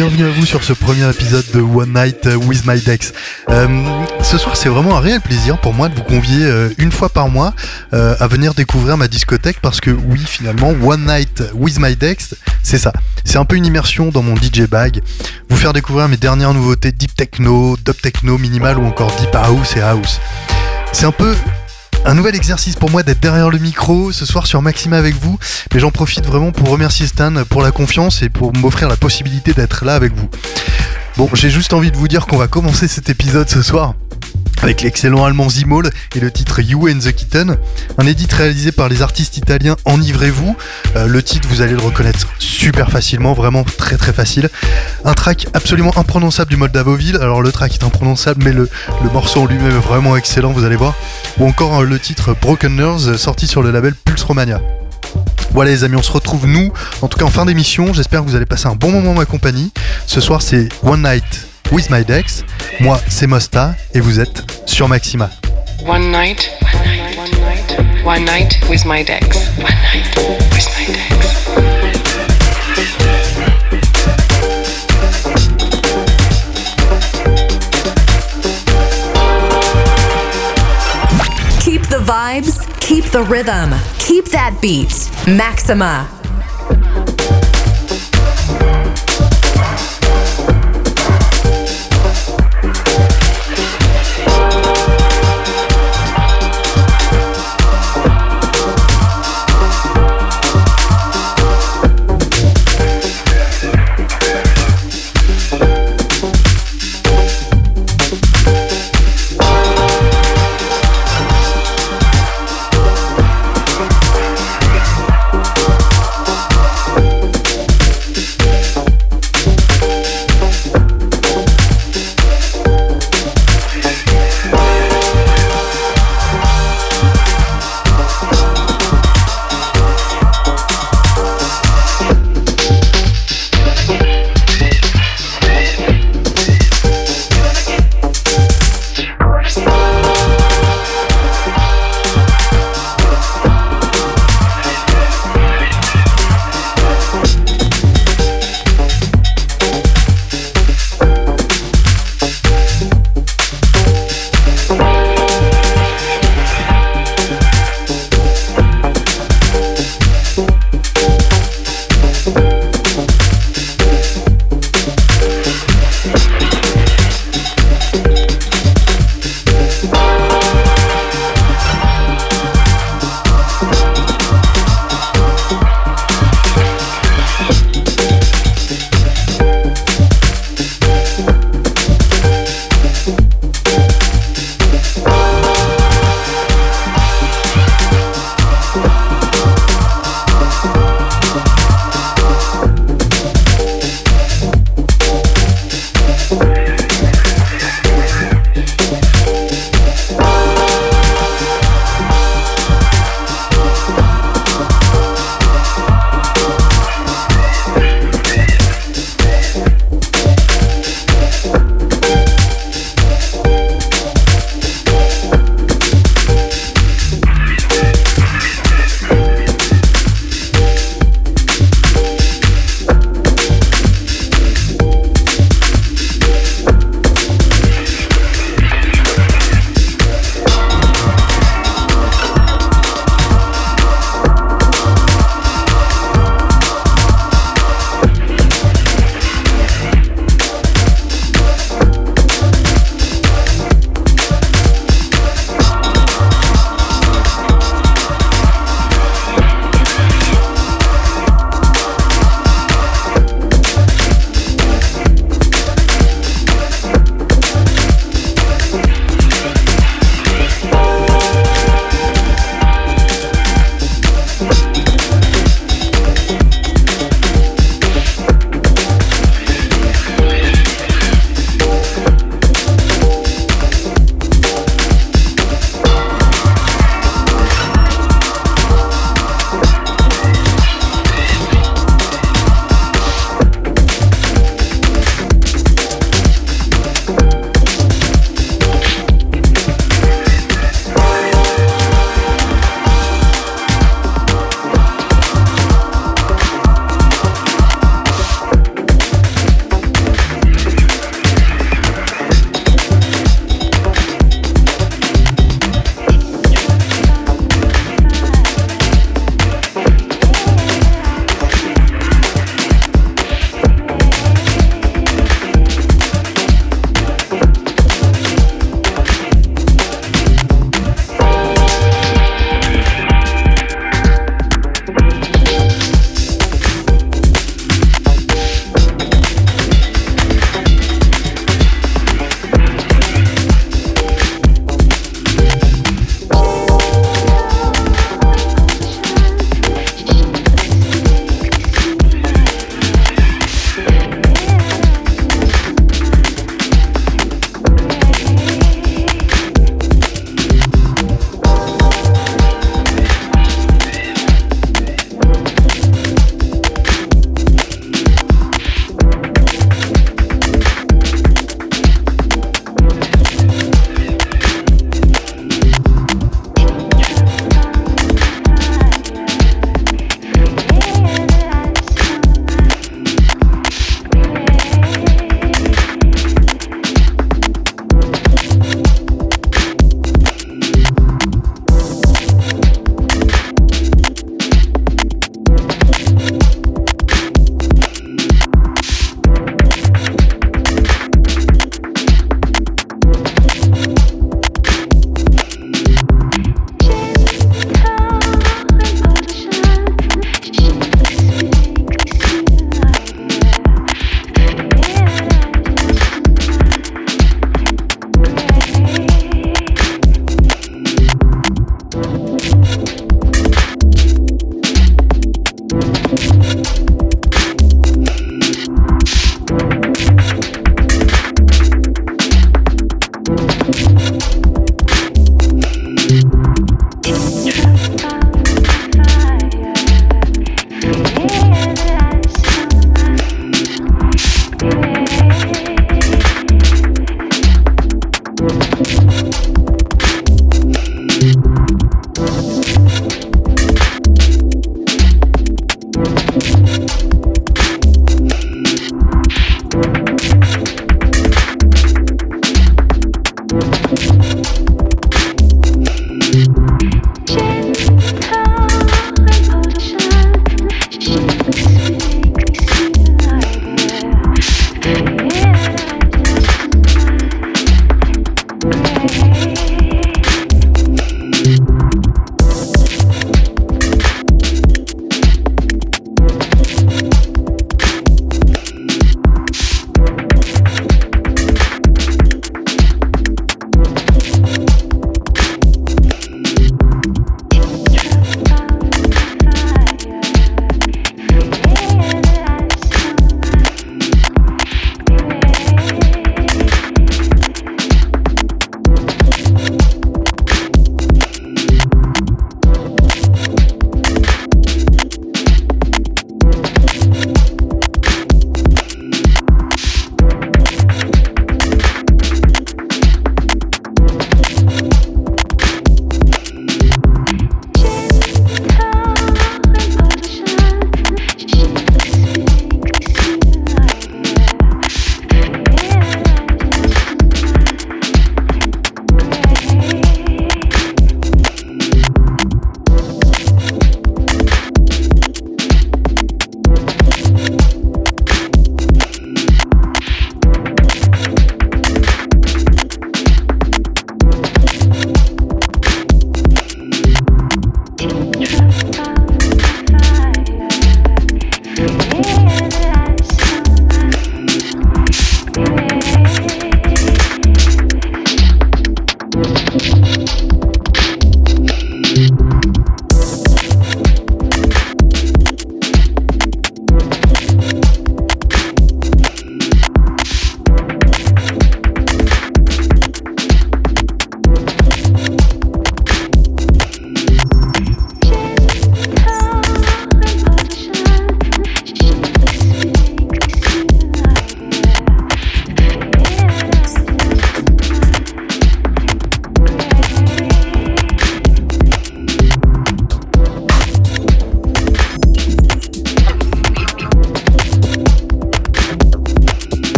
bienvenue à vous sur ce premier épisode de One Night with My Dex. Euh, ce soir, c'est vraiment un réel plaisir pour moi de vous convier euh, une fois par mois euh, à venir découvrir ma discothèque parce que oui, finalement, One Night with My Dex, c'est ça. C'est un peu une immersion dans mon DJ bag. Vous faire découvrir mes dernières nouveautés deep techno, dub techno, minimal ou encore deep house et house. C'est un peu un nouvel exercice pour moi d'être derrière le micro ce soir sur Maxima avec vous, mais j'en profite vraiment pour remercier Stan pour la confiance et pour m'offrir la possibilité d'être là avec vous. Bon, j'ai juste envie de vous dire qu'on va commencer cet épisode ce soir avec l'excellent allemand Zimol et le titre You and the Kitten, un édit réalisé par les artistes italiens Enivrez-vous. Euh, le titre, vous allez le reconnaître super facilement, vraiment très très facile. Un track absolument imprononçable du Moldavoville. Alors le track est imprononçable, mais le, morceau en lui-même est vraiment excellent, vous allez voir. Ou encore euh, le titre Broken Nerves, sorti sur le label Pulse Romania. Voilà les amis, on se retrouve nous, en tout cas en fin d'émission. J'espère que vous allez passer un bon moment en ma compagnie. Ce soir c'est One Night with My Dex. Moi, c'est Mosta et vous êtes sur Maxima. One night, one night, one night, one night with my Dex. One night with my Dex. Keep the vibes, keep the rhythm, keep that beat. Maxima.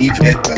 Iveta.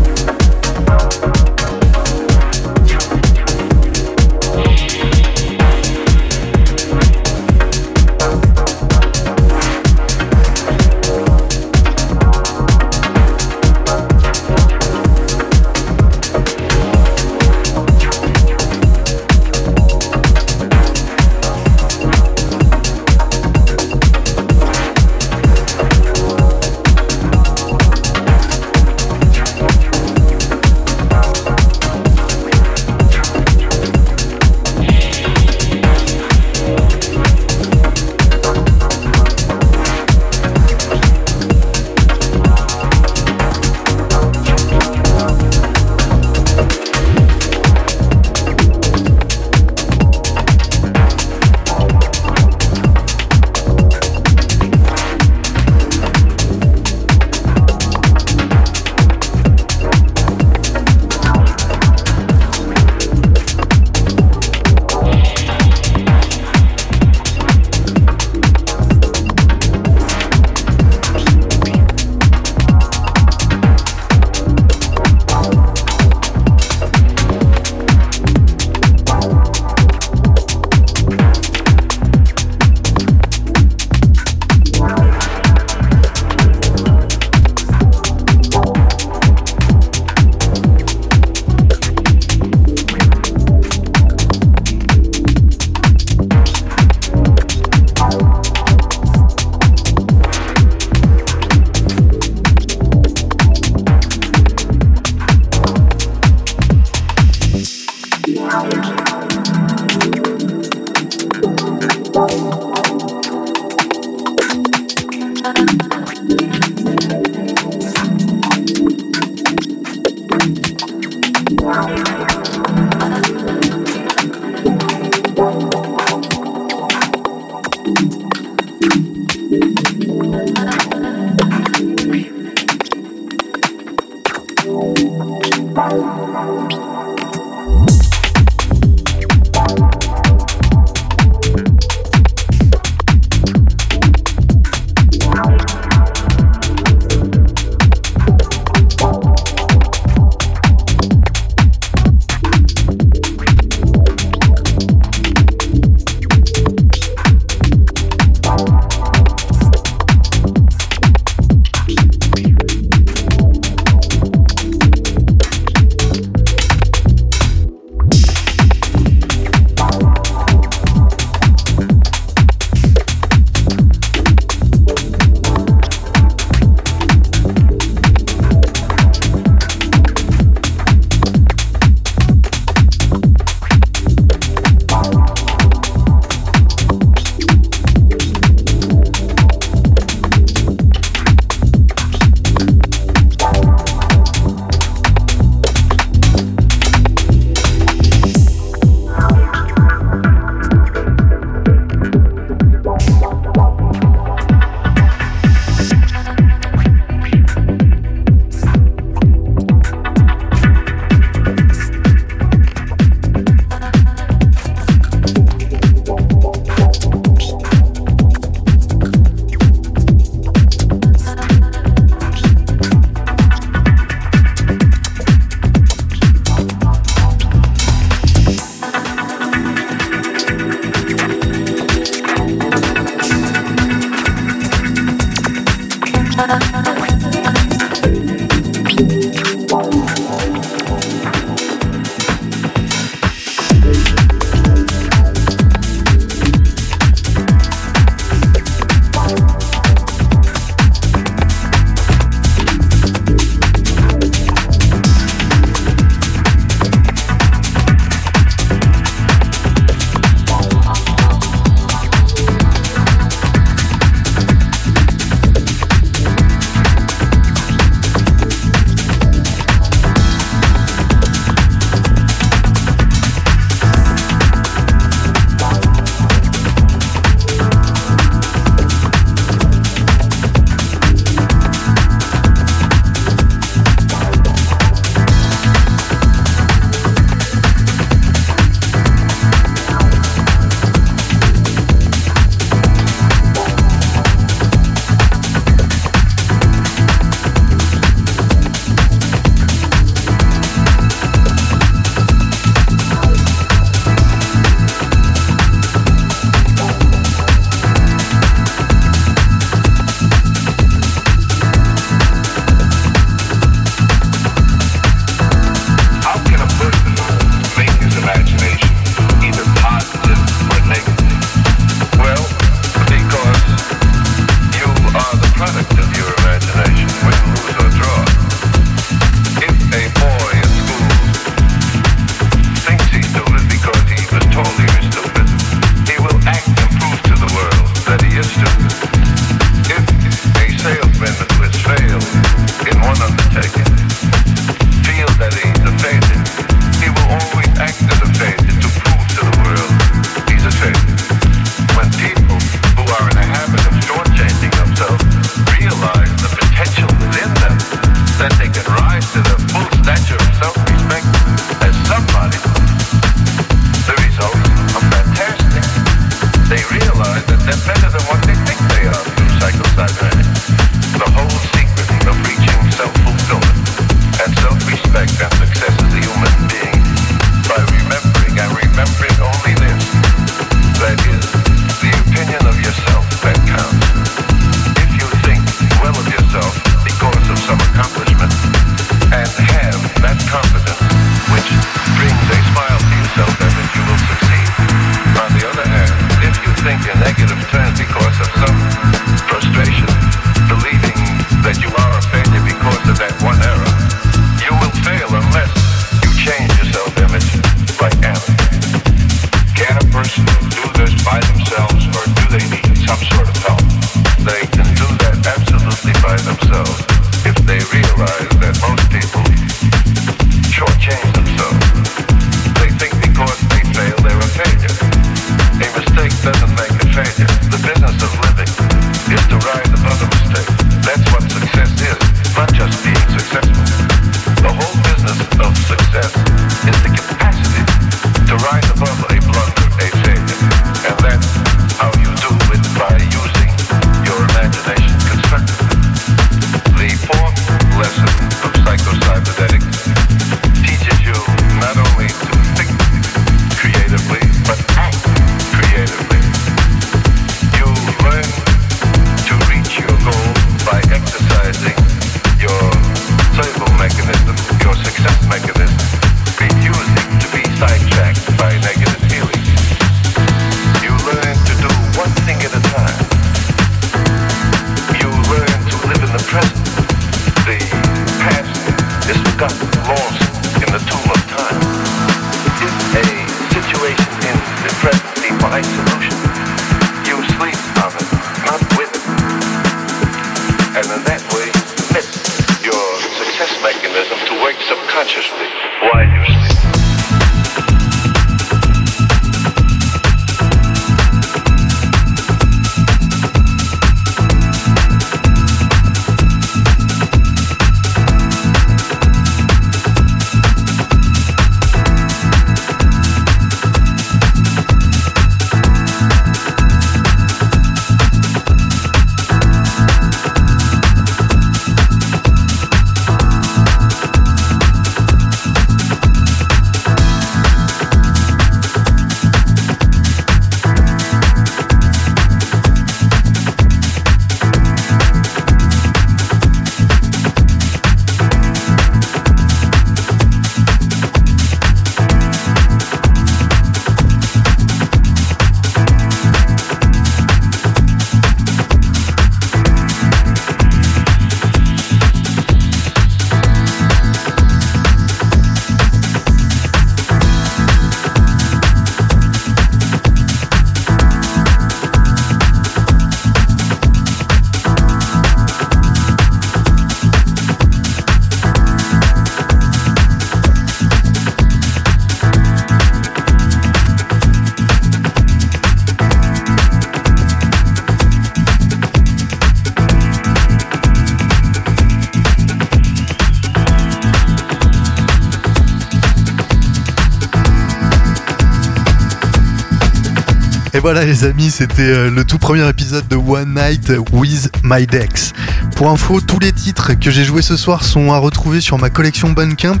voilà les amis, c'était euh, le tout premier épisode de One Night with My Dex. Pour info, tous les titres que j'ai joués ce soir sont à retrouver sur ma collection Bandcamp.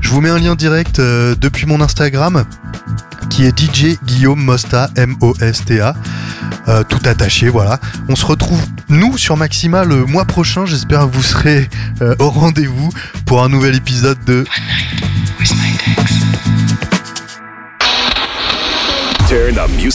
Je vous mets un lien direct euh, depuis mon Instagram qui est DJ Guillaume Mosta, M-O-S-T-A. Euh, tout attaché, voilà. On se retrouve, nous, sur Maxima le mois prochain. J'espère que vous serez au rendez-vous pour un nouvel épisode de... One Turn the music.